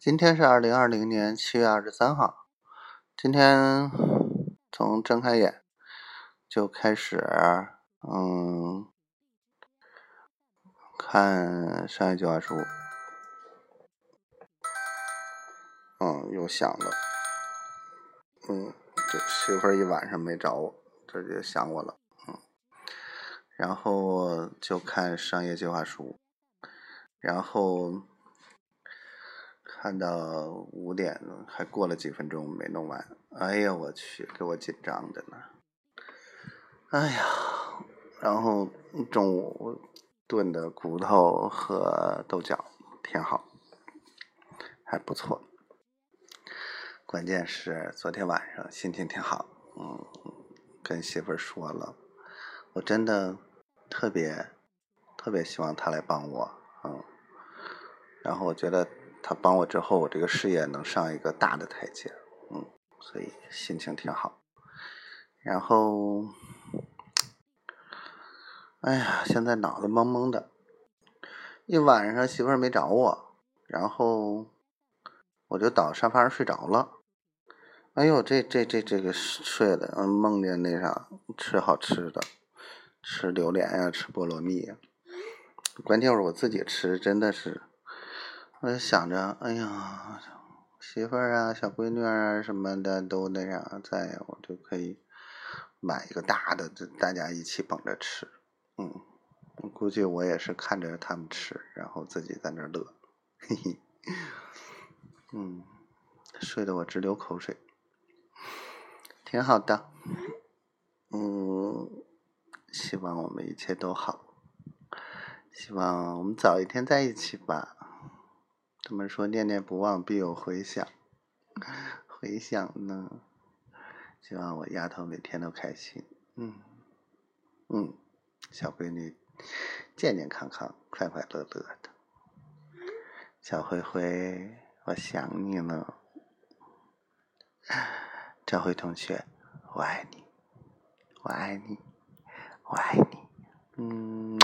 今天是二零二零年七月二十三号。今天 从睁开眼就开始，嗯，看商业计划书。嗯，又响了。嗯，这媳妇儿一晚上没找我，这就想我了。嗯，然后就看商业计划书，然后。看到五点还过了几分钟没弄完，哎呀我去，给我紧张的呢。哎呀，然后中午炖的骨头和豆角挺好，还不错。关键是昨天晚上心情挺好，嗯，跟媳妇儿说了，我真的特别特别希望她来帮我，嗯，然后我觉得。他帮我之后，我这个事业能上一个大的台阶，嗯，所以心情挺好。然后，哎呀，现在脑子懵懵的，一晚上媳妇儿没找我，然后我就倒沙发上睡着了。哎呦，这这这这个睡的，嗯，梦见那啥吃好吃的，吃榴莲呀，吃菠萝蜜呀。关键是我自己吃，真的是。我就想着，哎呀，媳妇儿啊，小闺女啊什么的都那啥在，我就可以买一个大的，大家一起捧着吃。嗯，我估计我也是看着他们吃，然后自己在那乐，嘿嘿。嗯，睡得我直流口水，挺好的。嗯，希望我们一切都好，希望我们早一天在一起吧。他们说念念不忘必有回响，回响呢？希望我丫头每天都开心，嗯嗯，小闺女健健康康、快快乐乐的。小灰灰，我想你了。赵辉同学，我爱你，我爱你，我爱你，嗯。